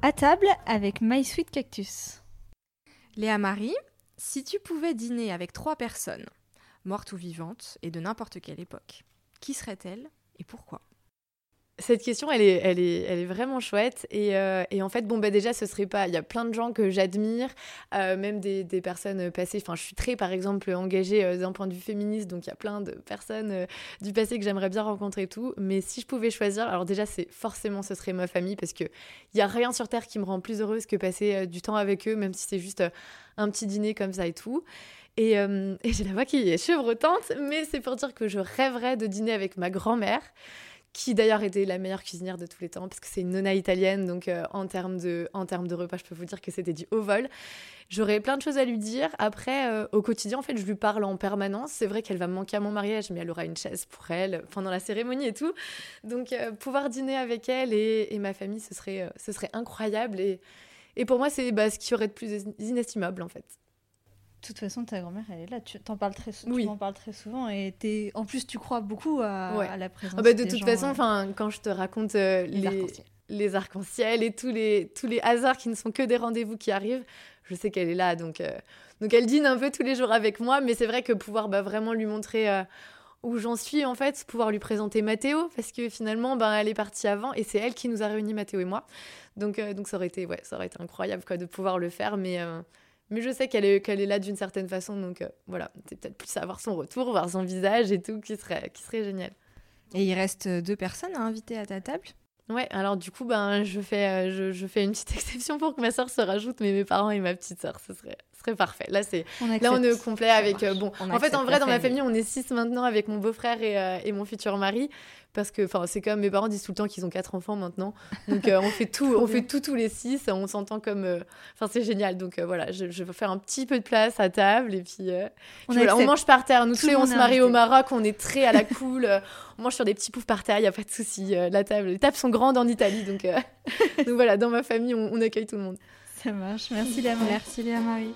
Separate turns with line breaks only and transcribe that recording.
À table avec My Sweet Cactus.
Léa Marie, si tu pouvais dîner avec trois personnes, mortes ou vivantes, et de n'importe quelle époque, qui seraient-elles et pourquoi?
Cette question, elle est, elle est, elle est vraiment chouette. Et, euh, et, en fait, bon, bah déjà, ce serait pas. Il y a plein de gens que j'admire, euh, même des, personnes passées. Enfin, je suis très, par exemple, engagée euh, d'un point de vue féministe, donc il y a plein de personnes du passé que j'aimerais bien rencontrer et tout. Mais si je pouvais choisir, alors déjà, c'est forcément, ce serait ma famille, parce qu'il n'y a rien sur Terre qui me rend plus heureuse que passer du temps avec eux, même si c'est juste un petit dîner comme ça et tout. Et, et j'ai la voix qui est chevrotante, mais c'est pour dire que je rêverais de dîner avec ma grand-mère qui d'ailleurs était la meilleure cuisinière de tous les temps, parce que c'est une nonna italienne, donc euh, en, termes de, en termes de repas, je peux vous dire que c'était du haut vol. J'aurais plein de choses à lui dire. Après, euh, au quotidien, en fait, je lui parle en permanence. C'est vrai qu'elle va me manquer à mon mariage, mais elle aura une chaise pour elle pendant la cérémonie et tout. Donc, euh, pouvoir dîner avec elle et, et, ma famille, ce serait, ce serait incroyable. Et, et pour moi, c'est bah, ce qui aurait de plus inestimable, en fait.
De toute façon, ta grand-mère, elle est là. Tu t'en parles très, oui. tu parles très souvent et es... en plus, tu crois beaucoup à, la présence.
Ah bah, de toute façon, enfin, quand je te raconte euh, les, les arcs-en-ciel et tous les, tous les hasards qui ne sont que des rendez-vous qui arrivent, je sais qu'elle est là. Donc, euh, donc elle dîne un peu tous les jours avec moi, mais c'est vrai que pouvoir bah, vraiment lui montrer euh, où j'en suis, en fait, pouvoir lui présenter Mathéo, parce que finalement, bah, elle est partie avant et c'est elle qui nous a réunis, Mathéo et moi. Donc, donc ça, aurait été, ouais, ça aurait été incroyable quoi, de pouvoir le faire, mais mais je sais qu'elle est, qu'elle est là d'une certaine façon, donc euh, voilà, c'est peut-être plus avoir son retour, voir son visage et tout, qui serait, qui serait génial.
Et il reste deux personnes à inviter à ta table?
Ouais, alors du coup, ben, je, fais, euh, je, je, fais une petite exception pour que ma soeur se rajoute, mais mes parents et ma petite soeur, ce serait, ce serait parfait. Là, c'est, là, on est complet avec. Euh, bon, en fait, en vrai, dans ma famille, on est six maintenant avec mon beau-frère et, et mon futur mari parce que enfin c'est comme mes parents disent tout le temps qu'ils ont quatre enfants maintenant. Donc euh, on fait tout on fait tout tous les six on s'entend comme euh, enfin c'est génial. Donc euh, voilà je, je, vais faire un petit peu de place à table et puis, on, on, mange par terre. Nous tous on se marie au Maroc on est très à la cool on mange sur des petits poufs par terre il y a pas de souci la table les tables sont grandes en Italie donc donc voilà dans ma famille on, on accueille tout le monde.
Ça marche. Merci Léa
merci Léa Marie